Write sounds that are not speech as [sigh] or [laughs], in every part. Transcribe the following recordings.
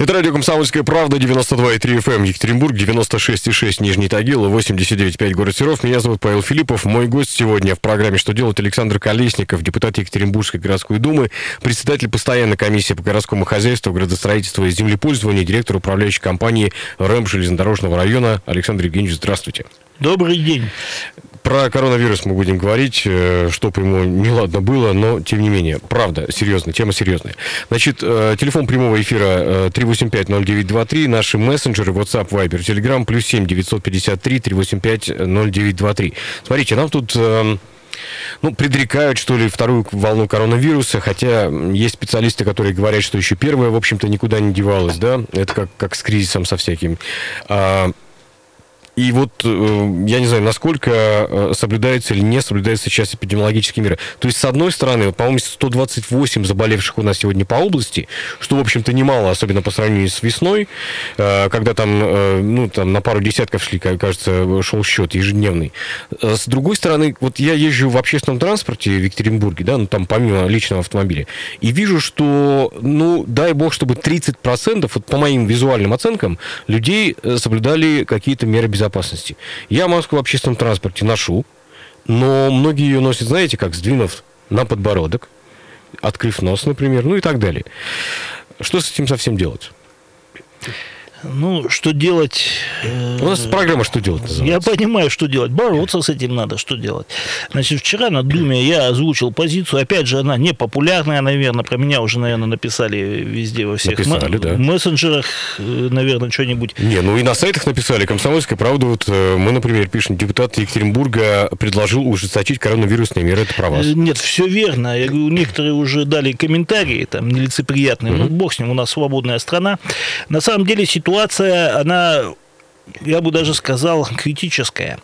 Это радио «Комсомольская правда», 92,3 FM, эм, Екатеринбург, 96,6 Нижний Тагил, 89,5 город Серов. Меня зовут Павел Филиппов. Мой гость сегодня в программе «Что делать» Александр Колесников, депутат Екатеринбургской городской думы, председатель постоянной комиссии по городскому хозяйству, градостроительству и землепользованию, директор управляющей компании РЭМ железнодорожного района. Александр Евгеньевич, здравствуйте. Добрый день. Про коронавирус мы будем говорить, э, чтобы ему неладно было, но тем не менее, правда, серьезно, тема серьезная. Значит, э, телефон прямого эфира 385-0923, э, наши мессенджеры, WhatsApp, Viber, Telegram, плюс 7 953 385 0923. Смотрите, нам тут ну, предрекают, что ли, вторую волну коронавируса, хотя есть специалисты, которые говорят, что еще первая, в общем-то, никуда не девалась, да, это как, как с кризисом со всяким. И вот э, я не знаю, насколько э, соблюдается или не соблюдается сейчас эпидемиологические меры. То есть, с одной стороны, по-моему, 128 заболевших у нас сегодня по области, что, в общем-то, немало, особенно по сравнению с весной, э, когда там, ну, там на пару десятков шли, кажется, шел счет ежедневный. С другой стороны, вот я езжу в общественном транспорте в Екатеринбурге, да, ну, там помимо личного автомобиля, и вижу, что, ну, дай бог, чтобы 30%, вот по моим визуальным оценкам, людей соблюдали какие-то меры безопасности безопасности. Я маску в общественном транспорте ношу, но многие ее носят, знаете, как сдвинув на подбородок, открыв нос, например, ну и так далее. Что с этим совсем делать? Ну, что делать? У нас программа «Что делать» называется. Я понимаю, что делать. Бороться с этим надо, что делать. Значит, вчера на Думе я озвучил позицию. Опять же, она не популярная, наверное. Про меня уже, наверное, написали везде во всех написали, да. мессенджерах, э, наверное, что-нибудь. Не, ну и на сайтах написали. Комсомольская правда. Вот э, мы, например, пишем, депутат Екатеринбурга предложил ужесточить коронавирусные меры. Это про вас. Э, нет, все верно. Я говорю, некоторые уже дали комментарии, там, нелицеприятные. Угу. Ну, бог с ним, у нас свободная страна. На самом деле ситуация ситуация, она я бы даже сказал, критическая.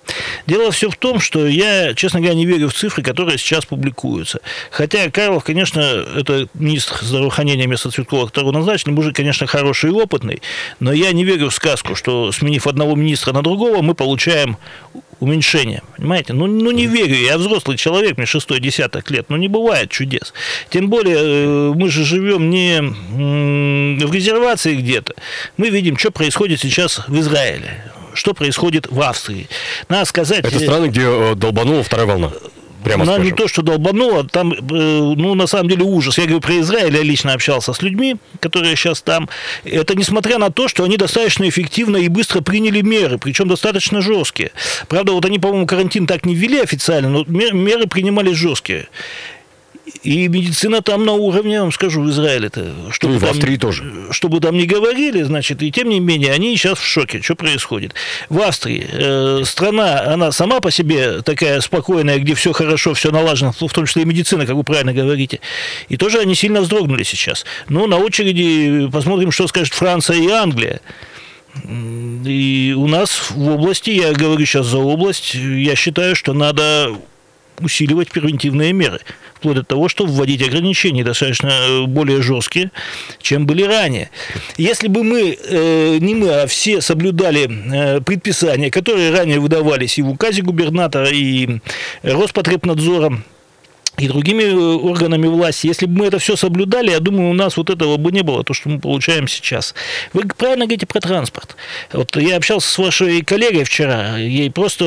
Дело все в том, что я, честно говоря, не верю в цифры, которые сейчас публикуются. Хотя Карлов, конечно, это министр здравоохранения вместо Цветкова, которого назначили, мужик, конечно, хороший и опытный, но я не верю в сказку, что сменив одного министра на другого, мы получаем уменьшение. Понимаете? Ну, ну не верю, я взрослый человек, мне шестой десяток лет, но не бывает чудес. Тем более, э, мы же живем не в резервации где-то. Мы видим, что происходит сейчас в Израиле что происходит в Австрии. Надо сказать... Это страны, где э, долбанула вторая волна. Прямо Она скажем. не то, что долбанула, там, э, ну, на самом деле, ужас. Я говорю про Израиль, я лично общался с людьми, которые сейчас там. Это несмотря на то, что они достаточно эффективно и быстро приняли меры, причем достаточно жесткие. Правда, вот они, по-моему, карантин так не ввели официально, но меры принимались жесткие. И медицина там на уровне, я вам скажу, в Израиле-то. Чтобы ну, и в Австрии тоже. Чтобы там не говорили, значит, и тем не менее, они сейчас в шоке, что происходит. В Австрии э, страна, она сама по себе такая спокойная, где все хорошо, все налажено, в том числе и медицина, как вы правильно говорите. И тоже они сильно вздрогнули сейчас. Ну, на очереди посмотрим, что скажет Франция и Англия. И у нас в области, я говорю сейчас за область, я считаю, что надо усиливать превентивные меры вплоть до того, что вводить ограничения достаточно э, более жесткие, чем были ранее. Если бы мы, э, не мы, а все соблюдали э, предписания, которые ранее выдавались и в указе губернатора, и Роспотребнадзором, и другими э, органами власти. Если бы мы это все соблюдали, я думаю, у нас вот этого бы не было, то, что мы получаем сейчас. Вы правильно говорите про транспорт. Вот я общался с вашей коллегой вчера, ей просто,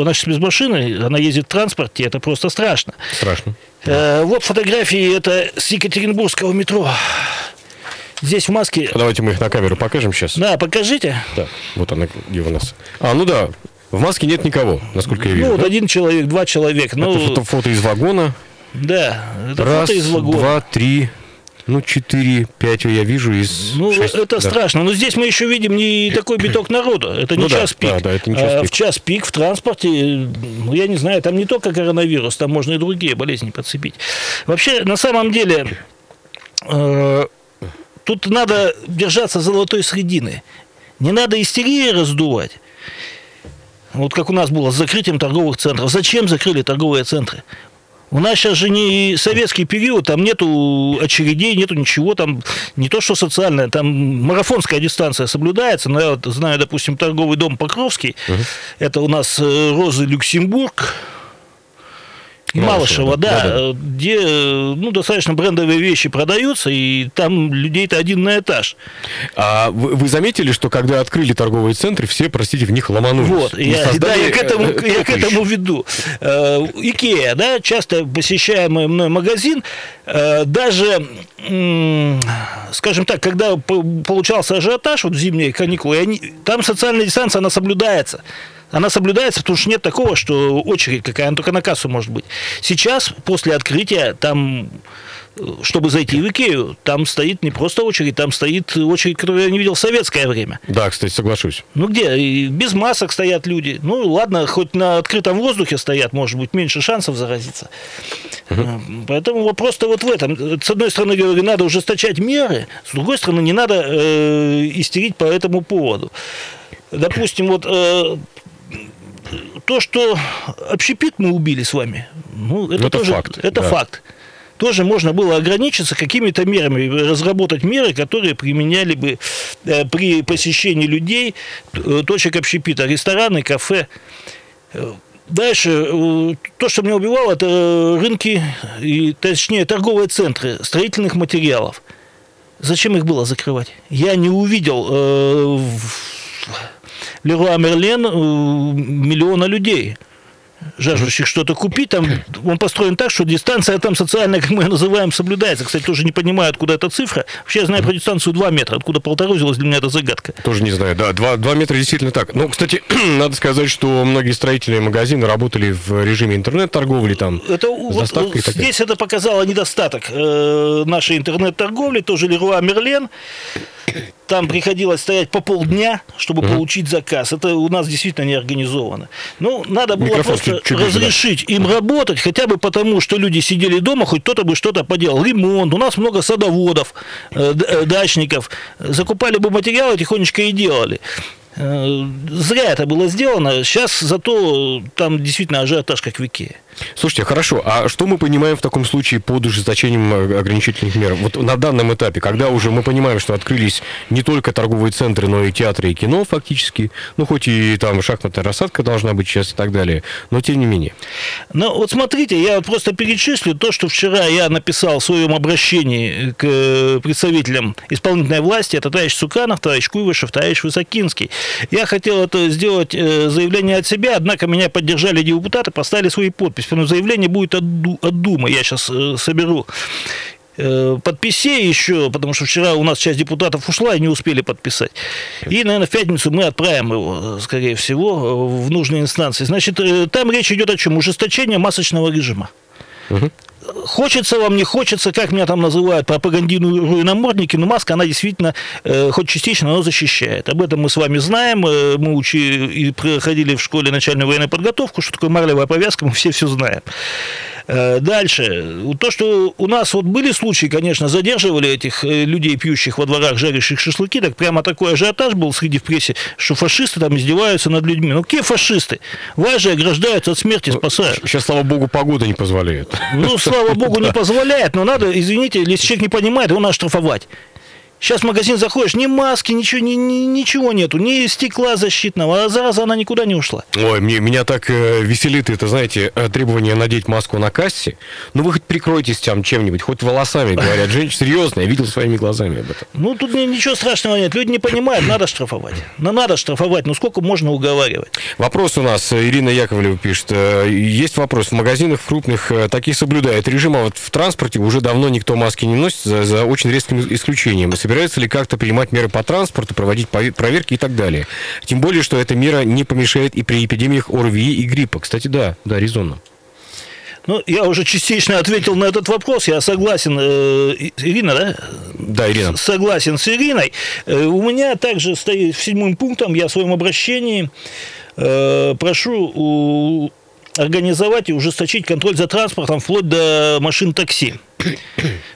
она сейчас без машины, она ездит в транспорте, это просто страшно. Страшно. Э, вот фотографии, это с Екатеринбургского метро. Здесь в маске... А давайте мы их на камеру покажем сейчас. Да, покажите. Да, вот она, где у нас. А, ну да, в маске нет никого, насколько я вижу. Ну, вот да? один человек, два человека. Ну, это фото, фото из вагона. Да, это Раз, фото из вагона. два, три, ну, четыре, пять я вижу из Ну, 6, это да. страшно. Но здесь мы еще видим не такой биток народа. Это не ну, час да, пик. Да, да, это не час а, пик. В час пик в транспорте, ну, я не знаю, там не только коронавирус, там можно и другие болезни подцепить. Вообще, на самом деле, э, тут надо держаться золотой средины. Не надо истерии раздувать. Вот как у нас было с закрытием торговых центров. Зачем закрыли торговые центры? У нас сейчас же не советский период, там нету очередей, нету ничего, там не то что социальное, там марафонская дистанция соблюдается, но я вот знаю, допустим, торговый дом Покровский, угу. это у нас э, Розы Люксембург, Малышева, да, да, да, где ну, достаточно брендовые вещи продаются, и там людей-то один на этаж. А вы, вы заметили, что когда открыли торговые центры, все, простите, в них ломанулись? Вот, я, да, я к этому, э, я к этому веду. Э, Икея, да, часто посещаемый мной магазин, э, даже, скажем так, когда получался ажиотаж, вот зимние каникулы, они, там социальная дистанция, она соблюдается она соблюдается, потому что нет такого, что очередь какая, она только на кассу может быть. Сейчас, после открытия, там чтобы зайти в Икею, там стоит не просто очередь, там стоит очередь, которую я не видел в советское время. Да, кстати, соглашусь. Ну где? И без масок стоят люди. Ну ладно, хоть на открытом воздухе стоят, может быть, меньше шансов заразиться. Угу. Поэтому вопрос-то вот в этом. С одной стороны, говорю, надо ужесточать меры, с другой стороны, не надо э, истерить по этому поводу. Допустим, вот э, то, что общепит мы убили с вами, ну, это, это тоже факт. Это да. факт. Тоже можно было ограничиться какими-то мерами, разработать меры, которые применяли бы э, при посещении людей э, точек общепита, рестораны, кафе. Дальше, э, то, что меня убивало, это рынки, и, точнее, торговые центры строительных материалов. Зачем их было закрывать? Я не увидел э, Леруа Мерлен миллиона людей жаждущих что-то купить, там он построен так, что дистанция там социальная, как мы ее называем, соблюдается. Кстати, тоже не понимаю, откуда эта цифра. Вообще я знаю про дистанцию 2 метра, откуда полтора взялась, для меня это загадка. Тоже не знаю, да, 2, 2 метра действительно так. Ну, кстати, [clears throat] надо сказать, что многие строительные магазины работали в режиме интернет-торговли там, это, вот, Здесь это показало недостаток э, нашей интернет-торговли, тоже Леруа Мерлен там приходилось стоять по полдня, чтобы угу. получить заказ. Это у нас действительно не организовано. Ну, надо было Микрофон просто чуть -чуть разрешить да. им работать, хотя бы потому, что люди сидели дома, хоть кто-то бы что-то поделал. Ремонт. У нас много садоводов, э, э, дачников. Закупали бы материалы, тихонечко и делали. Э, зря это было сделано. Сейчас зато там действительно ажиотаж как в Икее. Слушайте, хорошо. А что мы понимаем в таком случае под ужесточением э, ограничительных мер? Вот на данном этапе, когда уже мы понимаем, что открылись не только торговые центры, но и театры и кино фактически, ну хоть и там шахматная рассадка должна быть сейчас и так далее, но тем не менее. Ну вот смотрите, я просто перечислю то, что вчера я написал в своем обращении к э, представителям исполнительной власти, это товарищ Суканов, товарищ Куйвышев, товарищ Высокинский. Я хотел это сделать э, заявление от себя, однако меня поддержали депутаты, поставили свои подписи. Потому заявление будет от, от Думы. Я сейчас э, соберу э, подписей еще, потому что вчера у нас часть депутатов ушла и не успели подписать. И, наверное, в пятницу мы отправим его, скорее всего, в нужные инстанции. Значит, там речь идет о чем? Ужесточение масочного режима. Хочется вам, не хочется, как меня там называют, пропагандируя намордники, но маска, она действительно, э, хоть частично, но защищает. Об этом мы с вами знаем, э, мы учили и проходили в школе начальную военную подготовку, что такое марлевая повязка, мы все все знаем. Э, дальше. То, что у нас вот были случаи, конечно, задерживали этих э, людей, пьющих во дворах, жарящих шашлыки, так прямо такой ажиотаж был среди в прессе, что фашисты там издеваются над людьми. Ну, какие фашисты? Вас же ограждают от смерти, ну, спасают. Сейчас, слава богу, погода не позволяет. Ну, слава богу, не [laughs] позволяет, но надо, извините, если человек не понимает, его надо штрафовать. Сейчас в магазин заходишь, ни маски, ничего, ни, ни, ничего нету, ни стекла защитного, а зараза она никуда не ушла. Ой, мне, меня так э, веселит это, знаете, э, требование надеть маску на кассе. Ну, вы хоть прикройтесь там чем-нибудь, хоть волосами, говорят. Женщина, серьезно, я видел своими глазами об этом. Ну, тут ничего страшного нет. Люди не понимают, надо штрафовать. Ну, надо штрафовать, ну, сколько можно уговаривать? Вопрос у нас, э, Ирина Яковлева пишет. Э, есть вопрос. В магазинах крупных такие соблюдают режим, а вот в транспорте уже давно никто маски не носит, за, за очень резким исключением собирается ли как-то принимать меры по транспорту, проводить проверки и так далее. Тем более, что эта мера не помешает и при эпидемиях ОРВИ и гриппа. Кстати, да, да, резонно. Ну, я уже частично ответил на этот вопрос. Я согласен, э, Ирина, да? Да, Ирина. Согласен с Ириной. Э, у меня также стоит седьмым пунктом, я в своем обращении э, прошу у, организовать и ужесточить контроль за транспортом вплоть до машин такси.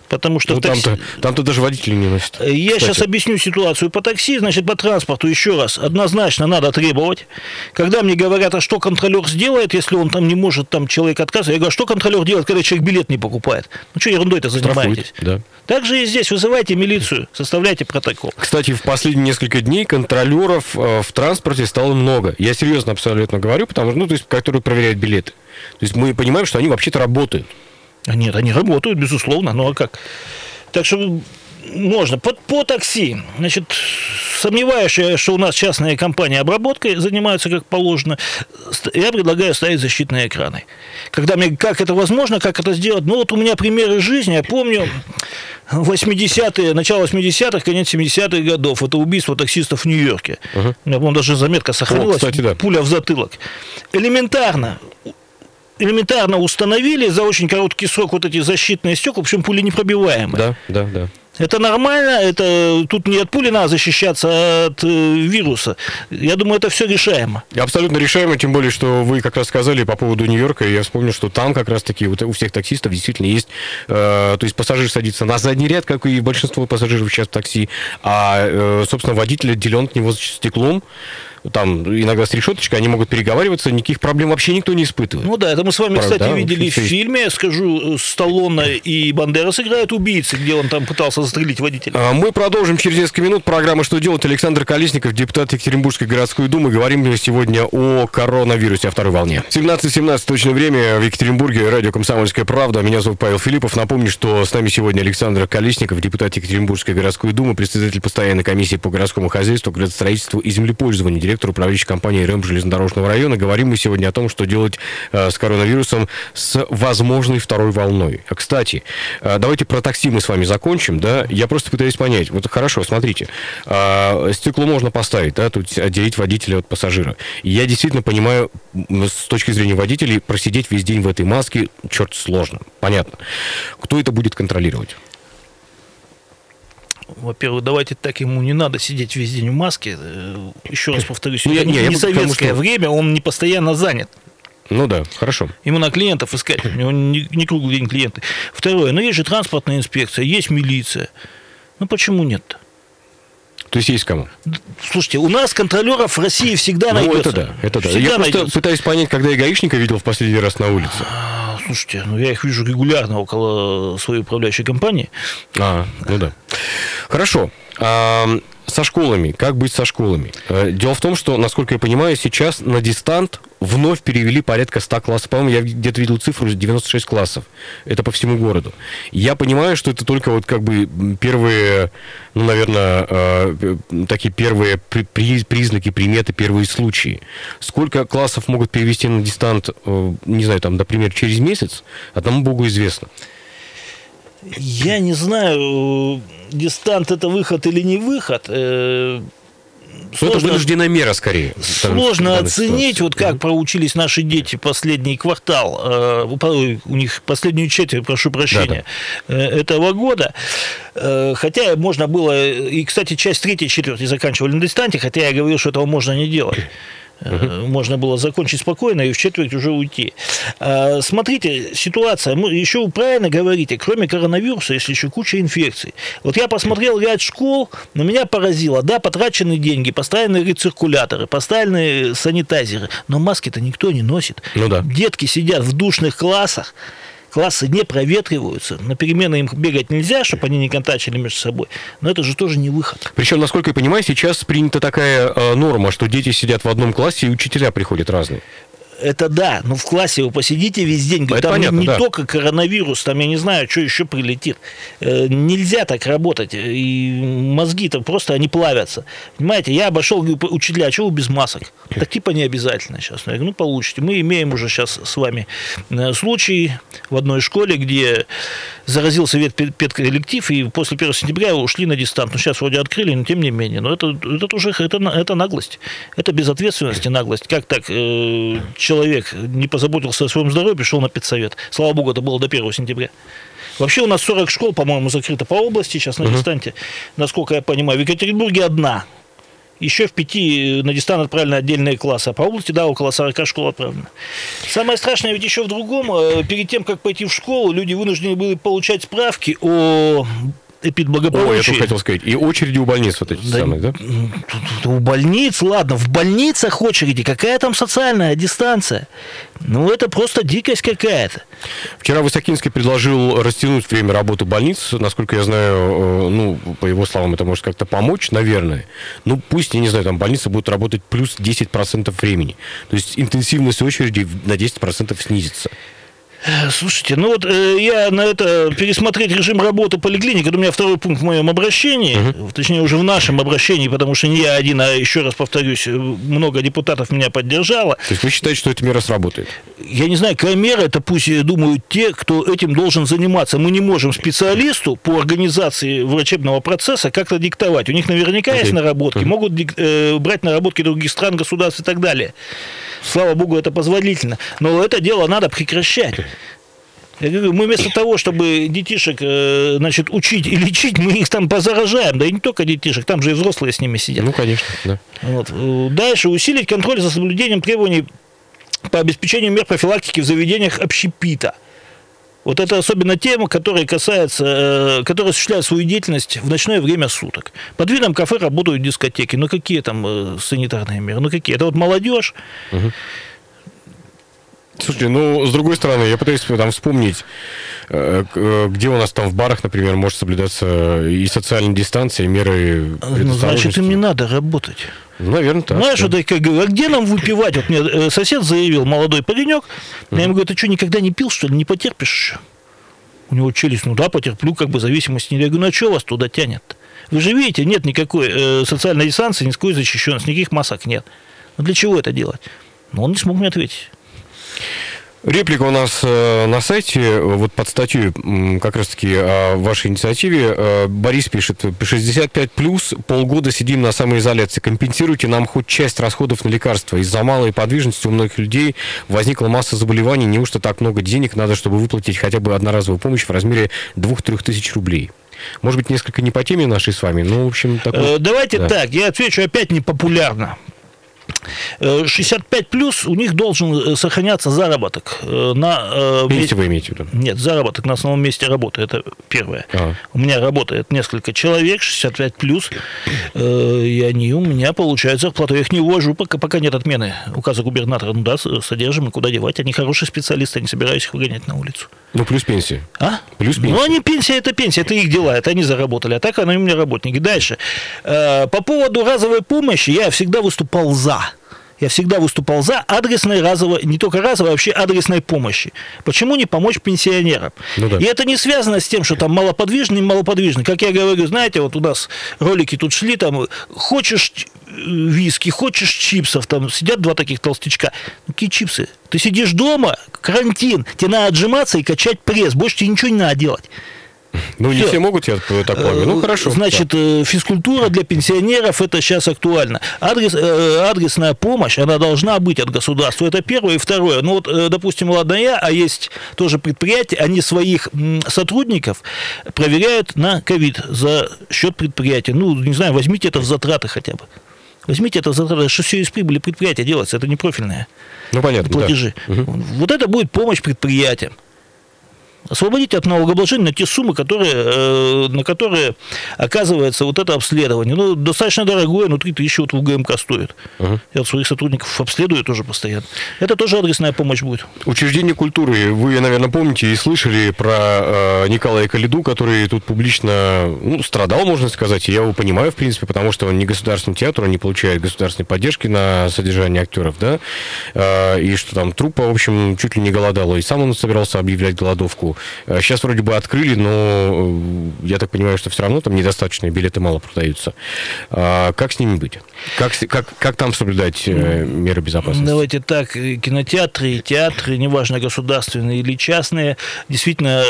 Потому что Ну, такси- там-то, там-то даже водители не носят. Я Кстати. сейчас объясню ситуацию по такси, значит, по транспорту еще раз. Однозначно надо требовать. Когда мне говорят, а что контролер сделает, если он там не может, там человек отказывает, я говорю, а что контролер делает, когда человек билет не покупает? Ну что ерундой-то занимаетесь? Да. Так же и здесь. Вызывайте милицию, составляйте протокол. Кстати, в последние несколько дней контролеров э, в транспорте стало много. Я серьезно абсолютно говорю, потому что, ну, то есть, которые проверяют билеты. То есть мы понимаем, что они вообще-то работают. Нет, они работают, безусловно, ну а как? Так что можно. По, по такси, значит, сомневаюсь, что у нас частные компании обработкой занимаются как положено, я предлагаю ставить защитные экраны. Когда мне, как это возможно, как это сделать? Ну, вот у меня примеры жизни, я помню, 80-е, начало 80-х, конец 70-х годов, это убийство таксистов в Нью-Йорке. У меня, по-моему, даже заметка сохранилась, кстати, да. пуля в затылок. Элементарно, элементарно установили за очень короткий срок вот эти защитные стекла, причем пули непробиваемые. Да, да, да. Это нормально, это тут не от пули надо защищаться, а от э, вируса. Я думаю, это все решаемо. Абсолютно решаемо, тем более, что вы как раз сказали по поводу Нью-Йорка, и я вспомнил, что там как раз-таки вот у всех таксистов действительно есть, э, то есть пассажир садится на задний ряд, как и большинство пассажиров сейчас в такси, а, э, собственно, водитель отделен от него стеклом, там иногда с решеточкой, они могут переговариваться, никаких проблем вообще никто не испытывает. Ну да, это мы с вами, Правда, кстати, видели в фильме, скажу, Сталлоне и Бандерас играют убийцы, где он там пытался застрелить водителя. А, Мы продолжим через несколько минут. Программа «Что делать?» Александр Колесников, депутат Екатеринбургской городской думы. Говорим сегодня о коронавирусе, о второй волне. 17.17 точное время в Екатеринбурге. Радио «Комсомольская правда». Меня зовут Павел Филиппов. Напомню, что с нами сегодня Александр Колесников, депутат Екатеринбургской городской думы, председатель постоянной комиссии по городскому хозяйству, градостроительству и землепользованию, директор управляющей компании РЭМ железнодорожного района. Говорим мы сегодня о том, что делать э, с коронавирусом с возможной второй волной. А, Кстати, э, давайте про такси мы с вами закончим, да? Я просто пытаюсь понять. Вот хорошо, смотрите, а, стекло можно поставить, да, тут отделить водителя от пассажира. Я действительно понимаю, с точки зрения водителей, просидеть весь день в этой маске, черт, сложно. Понятно. Кто это будет контролировать? Во-первых, давайте так, ему не надо сидеть весь день в маске. Э, Еще раз повторюсь, [laughs] Ну, не, не, не советское что- время, он не постоянно занят. Ну да, хорошо. Ему на клиентов искать, у него не, не круглый день клиенты. Второе, ну есть же транспортная инспекция, есть милиция. Ну почему нет? То есть есть кому? Слушайте, у нас контролеров в России всегда Ну, найдется. это да, это да. Всегда Я просто найдется. пытаюсь понять, когда я гаишника видел в последний раз на улице. А, Слушайте, ну я их вижу регулярно около своей управляющей компании. А, ну да. Хорошо. Со школами. Как быть со школами? Э, Дело в том, что, насколько я понимаю, сейчас на дистант вновь перевели порядка 100 классов. По-моему, я где-то видел цифру 96 классов. Это по всему городу. Я понимаю, что это только вот как бы первые, ну, наверное, э, такие первые при- признаки, приметы, первые случаи. Сколько классов могут перевести на дистант, э, не знаю, там, например, через месяц, одному богу известно. Я не знаю, дистант это выход или не выход. Э, Ну, это вынужденная мера, скорее. Сложно оценить, ситуации. вот как проучились наши дети последний квартал, э, у них последнюю четверть, прошу прощения, э, этого года. Хотя можно было, и, кстати, часть третьей четверти заканчивали на дистанте, хотя я говорил, что этого можно не делать. Э, Можно было закончить спокойно и в четверть уже уйти. А, Смотрите, ситуация, мы- еще вы правильно говорите, кроме коронавируса, есть еще куча инфекций. Вот я посмотрел ряд школ, но меня поразило, да, потрачены деньги, поставлены рециркуляторы, поставлены санитайзеры, но маски-то никто не носит. Ну да. Детки сидят в душных классах, классы не проветриваются, на перемены им бегать нельзя, чтобы они не контачили между собой, но это же тоже не выход. Причем, насколько я понимаю, сейчас принята такая э, норма, что дети сидят в одном классе, и учителя приходят разные. Это да, но в классе вы посидите весь день, Это там не- понятно, не, да. только коронавирус, там я не знаю, что еще прилетит. Э, Нельзя так работать, и мозги-то просто они плавятся. Понимаете, я обошел, говорю, учителя, а что вы без масок? Так типа не обязательно сейчас. Я говорю, ну получите. Мы имеем уже сейчас с вами э, случай в одной школе, где заразился весь пед- педколлектив, и после 1 сентября ушли на дистант. Ну, сейчас вроде открыли, но тем не менее. Но это, это уже это, это наглость. Это безответственность и наглость. Как так э, человек не позаботился о своем здоровье, пришел на педсовет. Слава богу, это было до 1 сентября. Вообще у нас 40 школ, по-моему, закрыто по области сейчас на дистанте, насколько я понимаю. В Екатеринбурге одна. Еще в пяти на дистант отправлены отдельные классы, а по области, да, около 40 школ отправлено. Самое страшное ведь еще в другом. Э, перед тем, как пойти в школу, люди вынуждены были получать справки о эпидблагополучии. О, я только хотел сказать. И очереди у больниц вот эти да, самые, да? У больниц, ладно, в больницах очереди. Какая там социальная дистанция? Ну, это просто дикость какая-то. Вчера Высокинский предложил растянуть время работы больниц. Насколько я знаю, э, ну, по его словам, это может как-то помочь, наверное. Ну, пусть, я не знаю, там больница будет работать плюс 10% времени. То есть интенсивность очереди на 10% снизится. Слушайте, ну вот э, я на это пересмотреть режим работы поликлиники, это у меня второй пункт в моем обращении, угу. точнее уже в нашем обращении, потому что не я один, а еще раз повторюсь, много депутатов меня поддержало. То есть вы считаете, что эта мера сработает? Я не знаю, какая мера, это пусть думают те, кто этим должен заниматься. Мы не можем специалисту по организации врачебного процесса как-то диктовать. У них наверняка okay. есть наработки, uh могут э, брать наработки других стран, государств и так далее. Слава богу, это позволительно. Но это дело надо прекращать. Мы вместо того, чтобы детишек, э, значит, учить и лечить, мы их там позаражаем. Да и не только детишек, там же и взрослые с ними сидят. Ну, конечно, да. Вот. Дальше усилить контроль за соблюдением требований по обеспечению мер профилактики в заведениях общепита. Вот это особенно тема, которая касается, э, которая осуществляет свою деятельность в ночное время суток. Под видом кафе работают дискотеки. Ну, какие там э, санитарные меры? Ну, какие? Это вот молодежь. Угу. Слушайте, ну, с другой стороны, я пытаюсь там вспомнить, э, где у нас там в барах, например, может соблюдаться и социальная дистанция, и меры Ну, значит, им не надо работать. Наверное, так. Знаешь, да. вот я говорю, а где нам выпивать? Вот мне э, сосед заявил, молодой паренек, я ему говорю, ты что, никогда не пил, что ли, не потерпишь? У него челюсть, ну да, потерплю, как бы зависимости. Я говорю, ну а что вас туда тянет? Вы же видите, нет никакой э, социальной дистанции, никакой защищенности, никаких масок нет. Ну для чего это делать? Но он не смог мне ответить. Реплика у нас э, на сайте, вот под статью как раз-таки о вашей инициативе. Э, Борис пишет, 65 плюс, полгода сидим на самоизоляции, компенсируйте нам хоть часть расходов на лекарства. Из-за малой подвижности у многих людей возникла масса заболеваний, неужто так много денег надо, чтобы выплатить хотя бы одноразовую помощь в размере 2-3 тысяч рублей? Может быть, несколько не по теме нашей с вами, но, в общем, такой... Э, давайте да. так, я отвечу опять непопулярно. 65 э, плюс у них должен э, сохраняться заработок э, на... Пенсию вы имеете в виду? Нет, заработок на основном месте работы, это первое. Ага. У меня работает несколько человек, 65 плюс, и они у меня получают зарплату. Я их не увожу, пока, пока нет отмены указа губернатора. Ну да, содержим, и куда девать. Они хорошие специалисты, не собираюсь их выгонять на улицу. Ну, плюс пенсия. А? Плюс пенсия. Ну, они пенсия, это пенсия, это их дела, это они заработали. А так они у меня работники. Дальше. По поводу разовой помощи я всегда выступал за я всегда выступал за адресной разовой, не только разовой, а вообще адресной помощи. Почему не помочь пенсионерам? Ну, да. И это не связано с тем, что там малоподвижный, малоподвижный. Как я говорю, знаете, вот у нас ролики тут шли, там, хочешь виски, хочешь чипсов, там сидят два таких толстячка. Ну, какие чипсы? Ты сидишь дома, карантин, тебе надо отжиматься и качать пресс, больше тебе ничего не надо делать. Ну, не все могут, я такое. Ну, хорошо. Значит, да. Э, физкультура для пенсионеров это сейчас актуально. Адрес, э, адресная помощь, она должна быть от государства. Это первое. И второе. Ну, вот, э, допустим, ладно я, а есть тоже предприятия, они своих сотрудников проверяют на ковид за счет предприятия. Ну, не знаю, возьмите это в затраты хотя бы. Возьмите это в затраты, что все из прибыли предприятия делается, это не профильное. Ну, понятно, платежи. Да. Вот это будет помощь предприятиям освободить от налогообложения на те суммы, которые, э, на которые оказывается вот это обследование. Ну, достаточно дорогое, но 3 тысячи вот в УГМК стоит. Uh-huh. Я своих сотрудников обследую тоже постоянно. Это тоже адресная помощь будет. Учреждение культуры. Вы, наверное, помните и слышали про э, Николая Калиду, который тут публично ну, страдал, можно сказать. я его понимаю, в принципе, потому что он не государственный театр, он не получает государственной поддержки на содержание актеров, да, э, и что там труппа, в общем, чуть ли не голодала, и сам он собирался объявлять голодовку. Сейчас э, вроде бы открыли, но э, я так понимаю, что все равно там недостаточно, билеты мало продаются. А как с ними быть? Как, как, как там соблюдать э, меры безопасности? Давайте так, кинотеатры, театры, неважно, государственные или частные, действительно,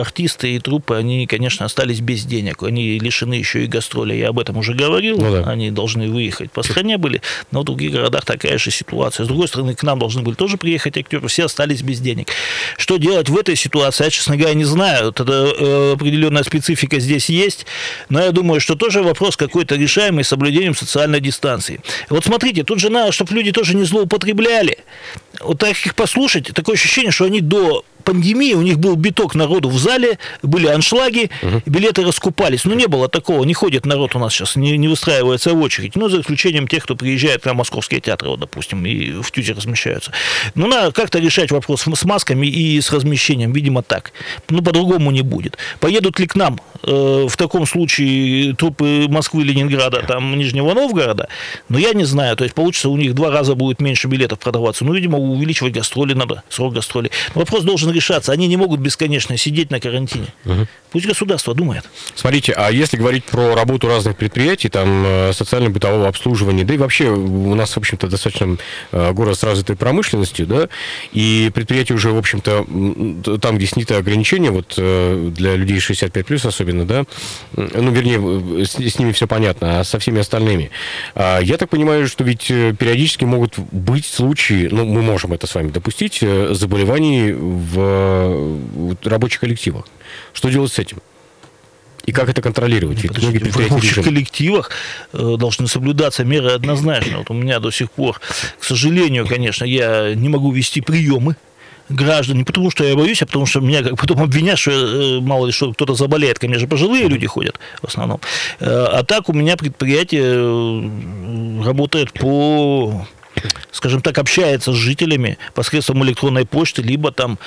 артисты и трупы, они, конечно, остались без денег. Они лишены еще и гастролей. Я об этом уже говорил. Ну, да. Они должны выехать по стране были, но в других городах такая же ситуация. С другой стороны, к нам должны были тоже приехать актеры, все остались без денег. Что делать в этой ситуации, я, честно говоря, не знаю. Это э, определенная специфика здесь есть. Но я думаю, что тоже вопрос какой-то решаемый, соблюдение соблюдением социальной дистанции. Вот смотрите, тут же надо, чтобы люди тоже не злоупотребляли. Вот так их послушать, такое ощущение, что они до пандемии у них был биток народу в зале, были аншлаги, угу. билеты раскупались. Но не было такого, не ходит народ у нас сейчас, не, не выстраивается в очередь. Ну, за исключением тех, кто приезжает на московские театры, вот, допустим, и в Тюзе размещаются. Ну, надо как-то решать вопрос с масками и с размещением, видимо, так. Ну, по-другому не будет. Поедут ли к нам э, в таком случае трупы Москвы, Ленинграда, там, Нижнего Новгорода? Ну, я не знаю. То есть, получится, у них два раза будет меньше билетов продаваться. Ну, видимо, увеличивать гастроли надо, срок гастролей. Но вопрос должен решаться. Они не могут бесконечно сидеть на карантине. Угу. Пусть государство думает. Смотрите, а если говорить про работу разных предприятий, там, э, социально-бытового обслуживания, да и вообще у нас, в общем-то, достаточно э, город с развитой промышленностью, да, и предприятия уже, в общем-то, там, где сняты ограничения, вот э, для людей 65+, особенно, да, ну, вернее, с, с ними все понятно, а со всеми остальными. А, я так понимаю, что ведь периодически могут быть случаи, ну, мы можем это с вами допустить, заболеваний в рабочих коллективах. Что делать с этим? И как это контролировать? Ведь многие в рабочих коллективах э, должны соблюдаться меры однозначно. Вот у меня до сих пор, к сожалению, конечно, я не могу вести приемы граждан, не потому что я боюсь, а потому что меня как потом обвинят, что э, мало ли что кто-то заболеет, ко мне же пожилые люди ходят в основном. Э, а так у меня предприятие работает по, скажем так, общается с жителями посредством электронной почты, либо там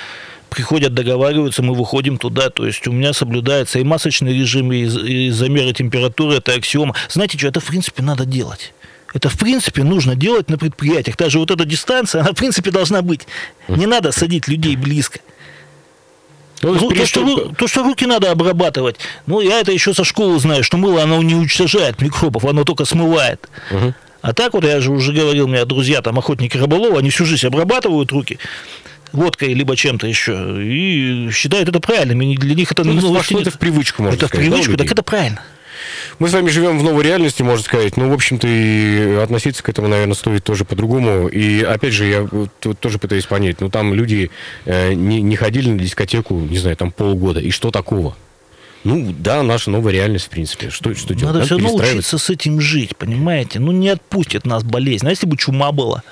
приходят, договариваются, мы выходим туда. То есть у меня соблюдается и масочный режим, и, и замеры температуры, это аксиома. Знаете что, это в принципе надо делать. Это, в принципе, нужно делать на предприятиях. Даже вот эта дистанция, она, в принципе, должна быть. Не надо садить людей близко. Ну, то, что, то, что руки надо обрабатывать. Ну, я это еще со школы знаю, что мыло, оно не уничтожает микробов, оно только смывает. Угу. А так вот, я же уже говорил, у меня друзья, там, охотники рыболова, они всю жизнь обрабатывают руки водкой, либо чем-то еще, и считают это правильным. И для них это ну, ну, вошло это в привычку, можно это сказать. в привычку, да, так это правильно. Мы с вами живем в новой реальности, можно сказать. Ну, в общем-то, и относиться к этому, наверное, стоит тоже по-другому. И, опять же, я тоже пытаюсь понять. Ну, там люди э, не, не ходили на дискотеку, не знаю, там полгода. И что такого? Ну, да, наша новая реальность, в принципе. Что, что делать? Надо, Надо все равно учиться с этим жить, понимаете? Ну, не отпустит нас болезнь. А если бы чума была?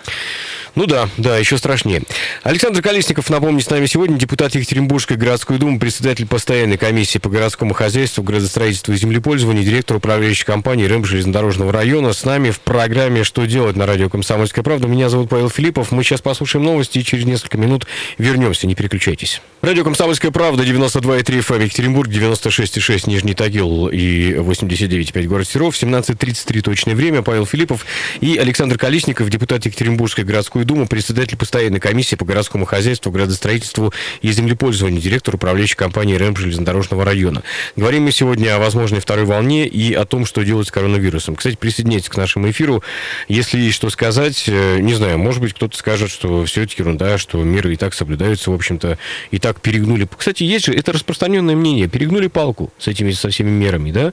Ну да, да, еще страшнее. Александр Колесников, напомню, с нами сегодня депутат Екатеринбургской городской думы, председатель постоянной комиссии по городскому хозяйству, градостроительству и землепользованию, директор управляющей компании РЭМ железнодорожного района. С нами в программе «Что делать» на радио «Комсомольская правда». Меня зовут Павел Филиппов. Мы сейчас послушаем новости и через несколько минут вернемся. Не переключайтесь. Радио «Комсомольская правда», 92,3 FM, Екатеринбург, 96,6 Нижний Тагил и 89,5 город Серов, 17.33 точное время. Павел Филиппов и Александр Колесников, депутат Екатеринбургской городской думы, председатель постоянной комиссии по городскому хозяйству, градостроительству и землепользованию, директор управляющей компании РЭМ железнодорожного района. Говорим мы сегодня о возможной второй волне и о том, что делать с коронавирусом. Кстати, присоединяйтесь к нашему эфиру. Если есть что сказать, э, не знаю, может быть, кто-то скажет, что все это ерунда, что меры и так соблюдаются, в общем-то, и так перегнули. Кстати, есть же, это распространенное мнение, перегнули палку с этими, со всеми мерами, да,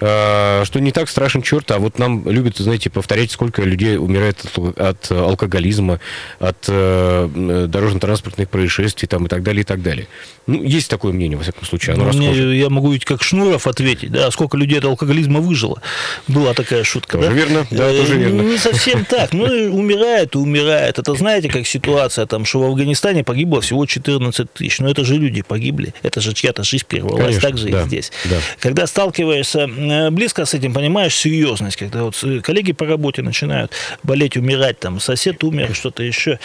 а, что не так страшен черт, а вот нам любят, знаете, повторять, сколько людей умирает от, от алкоголизма, от э, дорожно-транспортных происшествий там, и так далее, и так далее. Ну, есть такое мнение, во всяком случае, оно ну, мне, Я могу ведь как Шнуров ответить, да, сколько людей от алкоголизма выжило. Была такая шутка, тоже да? верно, да, э, тоже верно. Не совсем так, ну, умирает и умирает. Это знаете, как ситуация, там, что в Афганистане погибло всего 14 тысяч, но это же люди погибли, это же чья-то жизнь прервалась, так же да, здесь. Да. Когда сталкиваешься э, близко с этим, понимаешь серьезность, когда вот коллеги по работе начинают болеть, умирать, там, сосед умер, что-то еще,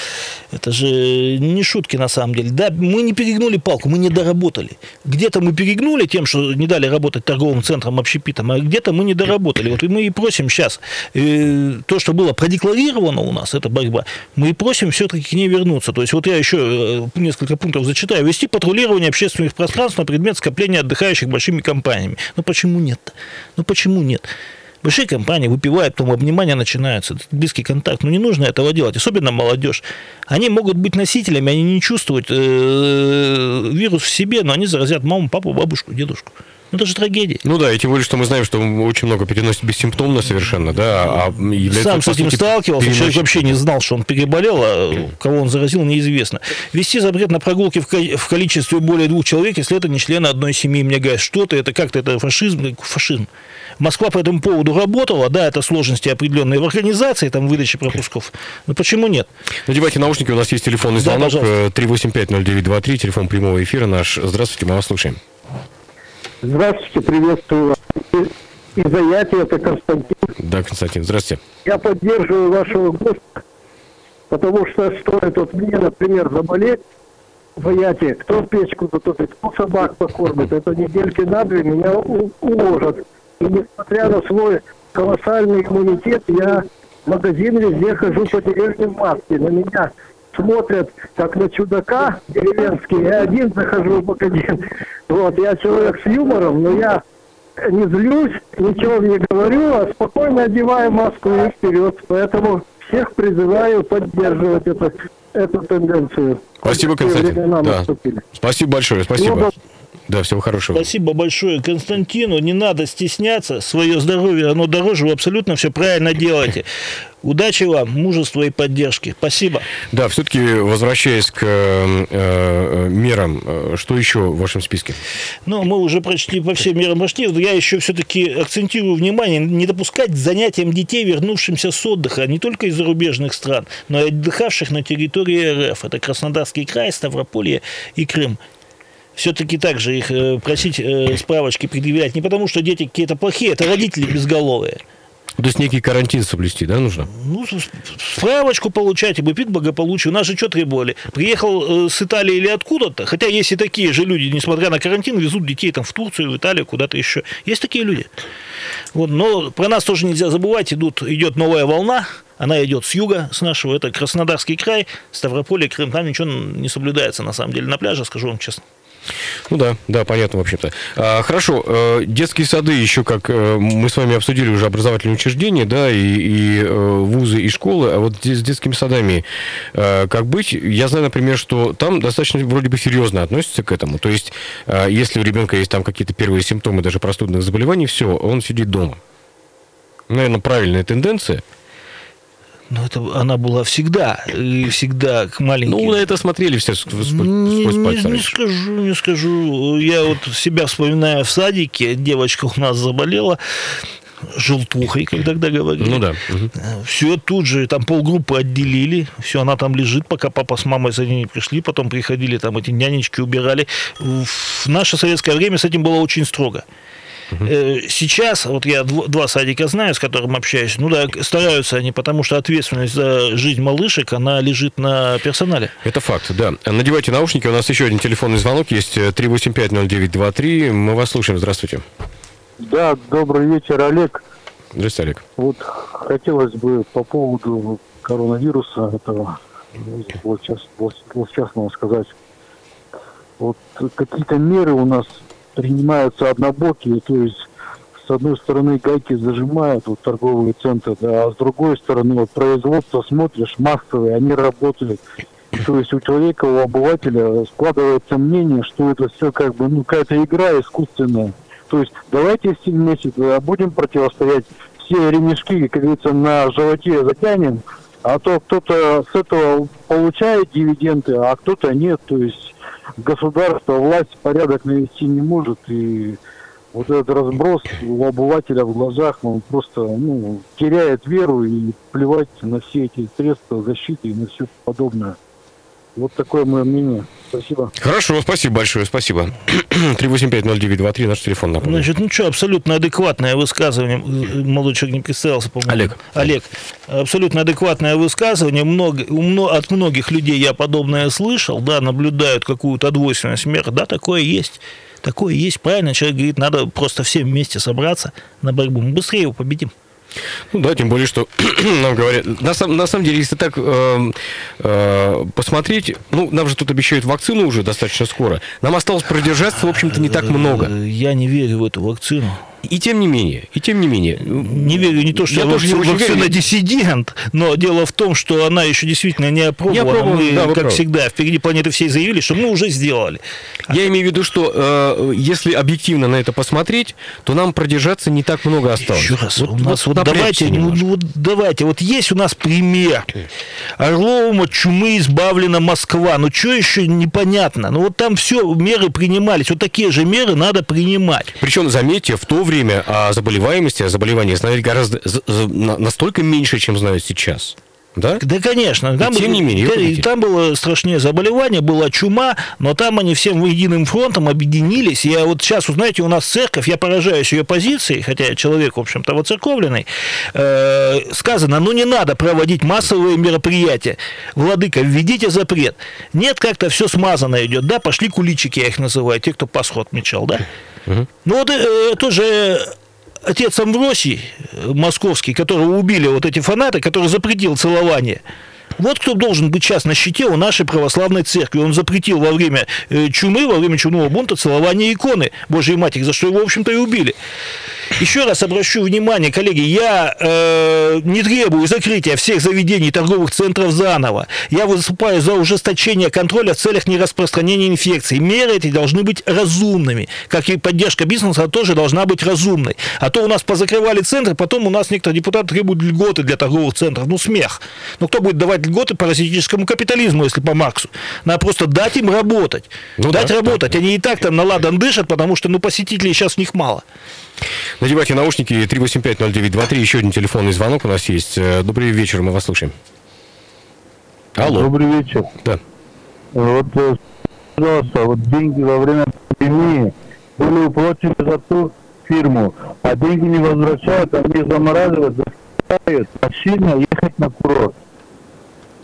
это же не шутки на самом деле. Да, мы не перегнули палку, мы не доработали. Где-то мы перегнули тем, что не дали работать торговым центрам, общепитам, а где-то мы не доработали. Вот и мы и просим сейчас э, то, что было продекларировано у нас, это борьба, мы и просим все-таки к ней вернуться. То есть вот я еще э, несколько пунктов зачитаю. Вести патрулирование общественных пространств на предмет скопления отдыхающих большими компаниями. Ну почему нет? Ну почему нет? Большие компании выпивают, потом обнимания начинаются, близкий контакт. Ну, не нужно этого делать, особенно молодежь. Они могут быть носителями, они не чувствуют э, вирус в себе, но они заразят маму, папу, бабушку, дедушку. Ну, это же трагедия. Ну да, и тем более, что мы знаем, что очень много переносит бессимптомно совершенно, да, а является, Сам с этим сути, сталкивался, переносчиком. человек вообще не знал, что он переболел, а кого он заразил, неизвестно. Вести запрет на прогулки в ко- в количестве более двух человек, если это не члены одной семьи. Мне говорят, что-то, это как-то, это фашизм, фашизм. Москва по этому поводу работала, да, это сложности определенные в организации, там, выдачи пропусков. Но почему нет? Надевайте наушники, у нас есть телефонный Да, звонок, э, 3850923, телефон прямого эфира наш. Здравствуйте, мы вас слушаем. Здравствуйте, приветствую вас. Из Аяти, это Константин. Да, Константин, здравствуйте. Я поддерживаю вашего гостя, потому что стоит вот мне, например, заболеть в Аяте, кто печку затопит, кто собак покормит, это недельки на две меня уложат. И несмотря на свой колоссальный иммунитет, я в магазин везде хожу по деревне в маске. На меня смотрят как на чудака деревенский. Я один захожу в магазин. Вот, я человек с юмором, но я не злюсь, ничего не говорю, а спокойно одеваю маску и вперед. Поэтому всех призываю поддерживать это, эту тенденцию. Спасибо, Константин. Да. наступили. Спасибо большое, спасибо. Ну, Да, всего хорошего. Спасибо большое Константину. Не надо стесняться. Свое здоровье, оно дороже. Вы абсолютно все правильно делаете. Удачи вам, мужества и поддержки. Спасибо. Да, все-таки возвращаясь к э, э, мерам, э, что еще в вашем списке? Ну, мы уже почти по всем мерам прошли. Я еще все-таки акцентирую внимание, не допускать занятиям детей, вернувшимся с отдыха, не только из зарубежных стран, но и отдыхавших на территории РФ. Это Краснодарский край, Ставрополье и Крым. Все-таки также их э, просить справочки предъявлять не потому, что дети какие-то плохие, это родители безголовые. То есть некий карантин соблюсти, да, нужно? Ну, справочку получать, и выпить благополучие. У нас же что требовали? Приехал э, с Италии или откуда-то, хотя есть и такие же люди, несмотря на карантин, везут детей там в Турцию, в Италию, куда-то еще. Есть такие люди. Вот, но про нас тоже нельзя забывать, идут, идет новая волна, она идет с юга, с нашего, это Краснодарский край, Ставрополье, Крым, там ничего не соблюдается, на самом деле, на пляже, скажу вам честно. Ну да, да, понятно, в общем-то. А, хорошо, э, детские сады еще, как э, мы с вами обсудили уже образовательные учреждения, да, и, и, э, вузы, и школы, а вот с детскими садами э, как быть? Я знаю, например, что там достаточно вроде бы серьезно относятся к этому. То есть, э, если у ребенка есть там какие-то первые симптомы даже простудных заболеваний, все, он сидит дома. Наверное, правильная тенденция. Но это она была всегда, и всегда к маленьким. Ну, на это смотрели все сквозь, Не, сквозь не- пальцы. не скажу, не скажу. Я вот себя вспоминаю в садике. Девочка у нас заболела желтухой, как тогда говорили. Ну да. Все тут же, там полгруппы отделили, все, она там лежит, пока папа с мамой за ней не пришли, потом приходили там эти нянечки, убирали. В наше советское время с этим было очень строго. Э, Сейчас, вот я дв- два садика знаю, с которым общаюсь, ну да, стараются они, потому что ответственность за жизнь малышек, она лежит на персонале. Это факт, да. Надевайте наушники. У нас еще один телефонный звонок есть. э, 3850923. Мы вас слушаем. Здравствуйте. Да, добрый вечер, Олег. Здравствуйте, Олег. Вот хотелось бы по поводу коронавируса этого злочас- зло- злосчастного сказать. Вот какие-то меры у нас принимаются однобокие, то есть с одной стороны гайки зажимают вот торговые центры, да, а с другой стороны вот производство смотришь массовые, они работают. То есть у человека, у обывателя складывается мнение, что это все как бы ну какая-то игра искусственная. То есть давайте вместе будем противостоять, все ремешки, как говорится, на животе затянем, а то кто-то с этого получает дивиденды, а кто-то нет. То есть государство, власть порядок навести не может, и вот этот разброс у обывателя в глазах, он просто ну, теряет веру и плевать на все эти средства защиты и на все подобное. Вот такое мое мнение. Спасибо. Хорошо, спасибо большое, спасибо. [clears throat] 3850923, наш телефон напомню. Значит, ну что, абсолютно адекватное высказывание. Молодой человек не представился, по-моему. Олег. Олег. Абсолютно адекватное высказывание. Много, у от многих людей я подобное слышал, да, наблюдают какую-то двойственность мер. Да, такое есть. Такое есть, правильно. Человек говорит, надо просто всем вместе собраться на борьбу. Мы быстрее его победим. Ну да, тем более, что [clears throat] нам говорят... На, сам- на самом деле, если так э, э, посмотреть, ну, нам же тут обещают вакцину уже достаточно скоро. Нам осталось продержаться, в общем-то, не так много. Я не верю в эту вакцину. И тем не менее, и тем не менее. Не верю не то, что Я тоже не вакцина верю. диссидент, но дело в том, что она еще действительно не опробована. Не опробована, мы, да, как правы. всегда, впереди планеты всей заявили, что мы уже сделали. Я имею в виду, что э, если объективно на это посмотреть, то нам продержаться не так много осталось. Еще раз, Вот- у нас вот вот, давайте, ну, ну, вот давайте, вот есть у нас пример. Орловым от чумы избавлена Москва. Ну, что еще непонятно? Ну, вот там все, меры принимались. Вот такие же меры надо принимать. Причем, заметьте, в то время о заболеваемости, о заболевании знали гораздо настолько меньше, чем знают сейчас. Да? Да, конечно. Там, тем не менее, там было страшнее заболевание, была чума, но там они всем единым фронтом объединились. Я вот сейчас, вы знаете, у нас церковь, я поражаюсь ее позицией, хотя я человек, в общем-то, воцерковленный, э, сказано, ну не надо проводить массовые мероприятия. Владыка, введите запрет. Нет, как-то все смазано идет, да, пошли куличики, я их называю, те, кто Пасху отмечал, да. Ну вот э, тоже отец Амвросий э, московский, которого убили вот эти фанаты, который запретил целование. Вот кто должен быть сейчас на щите у нашей православной церкви. Он запретил во время э, чумы, во время чумного бунта целование иконы Божьей Матери, за что его, в общем-то, и убили. Еще раз обращу внимание, коллеги, я э, не требую закрытия всех заведений торговых центров заново. Я выступаю за ужесточение контроля в целях нераспространения инфекции. Меры эти должны быть разумными. Как и поддержка бизнеса тоже должна быть разумной. А то у нас позакрывали центры, потом у нас некоторые депутаты требуют льготы для торговых центров. Ну, смех. Ну, кто будет давать льготы паразитическому капитализму, если по Марксу? Надо просто дать им работать. Ну дать да, работать. Они и так там на ладан дышат, потому что, ну, посетителей сейчас в них мало. Надевайте наушники 3850923. Еще один телефонный звонок у нас есть. Э, Добрый вечер, мы вас слушаем. Алло. Добрый вечер. Да. Вот, э, пожалуйста, вот деньги во время пандемии были уплачены за ту фирму, а деньги не возвращают, они замораживают, заставляют насильно ехать на курорт.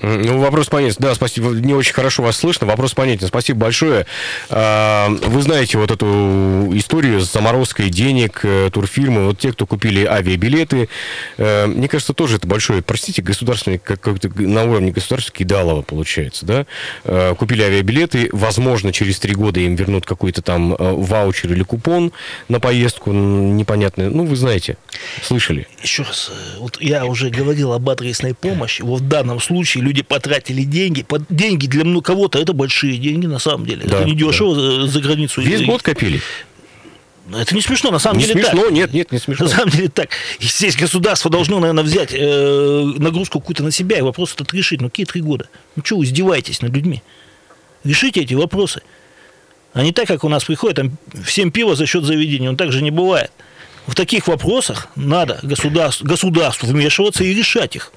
Ну, вопрос понятен. Да, спасибо. Не очень хорошо вас слышно. Вопрос понятен. Спасибо большое. А, Вы знаете вот эту историю с заморозкой денег э, турфирмы. Вот те, кто купили авиабилеты, э, мне кажется, тоже это большое, простите, государственный, как, как-то на уровне государства кидалово получается, да? Э, Купили авиабилеты, возможно, через три года им вернут какой-то там ваучер или купон на поездку непонятный. Ну, вы знаете, слышали. Еще раз, вот я уже говорил об адресной помощи. Вот в данном случае люди потратили деньги. Под- Деньги для ну, кого-то это большие деньги на самом деле. Да, это не дешево за- за границу. Весь И- год копили. Это не смешно, на самом Не деле смешно, так. нет, нет, не смешно. На самом деле так. И здесь государство должно, наверное, взять э, нагрузку какую-то на себя и вопрос этот решить. Ну, какие три года? Ну, что вы издеваетесь над людьми? Решите эти вопросы. А не так, как у нас приходит, там, всем пиво за счет заведения. Он так же не бывает. В таких вопросах надо государству, государству вмешиваться и решать их.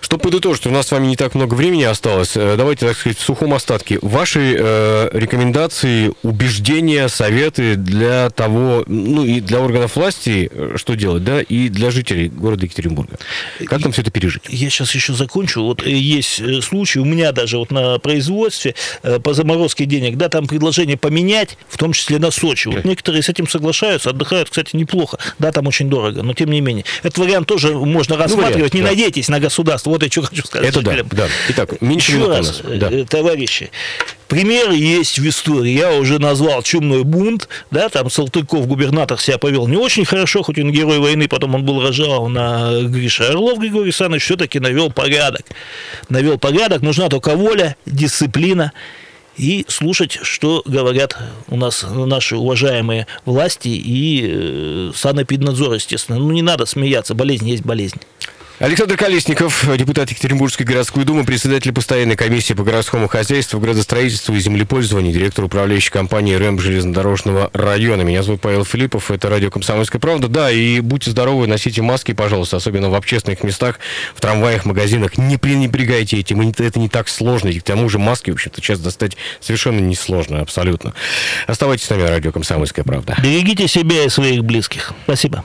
Чтобы подытожить, у нас с вами не так много времени осталось. Э, Давайте, так сказать, в сухом остатке. Ваши э, рекомендации, убеждения, советы для того, ну и для органов власти, э, что делать, да, и для жителей города Екатеринбурга. Как нам все это пережить? Я сейчас еще закончу. Вот э, есть случай, у меня даже вот на производстве по заморозке денег, да, там предложение поменять, в том числе на Сочи. Вот некоторые с этим соглашаются, отдыхают, кстати, неплохо. Да, там очень дорого, но тем не менее. Этот вариант тоже можно рассматривать. вариант, не да. надейтесь на государство. Вот я что хочу сказать. Это да, да. Итак, меньше Еще раз, Да. э, товарищи, примеры есть в истории. Я уже назвал чумной бунт, да, там Салтыков, губернатор, себя повел не очень хорошо, хоть он герой войны, потом он был разжалован на Гриша Орлов Григорий Александрович, все-таки навел порядок. Навел порядок, нужна только воля, дисциплина и слушать, что говорят у нас наши уважаемые власти и э, санэпиднадзор, естественно. Ну, не надо смеяться, болезнь есть болезнь. Александр Колесников, депутат Екатеринбургской городской думы, председатель постоянной комиссии по городскому хозяйству, градостроительству и землепользованию, директор управляющей компании РЭМ железнодорожного района. Меня зовут Павел Филиппов, это радио «Комсомольская правда». Да, и будьте здоровы, носите маски, пожалуйста, особенно в общественных местах, в трамваях, магазинах. Не пренебрегайте этим, это не так сложно. И к тому же маски, в общем-то, сейчас достать совершенно несложно, абсолютно. Оставайтесь с нами, радио «Комсомольская правда». Берегите себя и своих близких. Спасибо.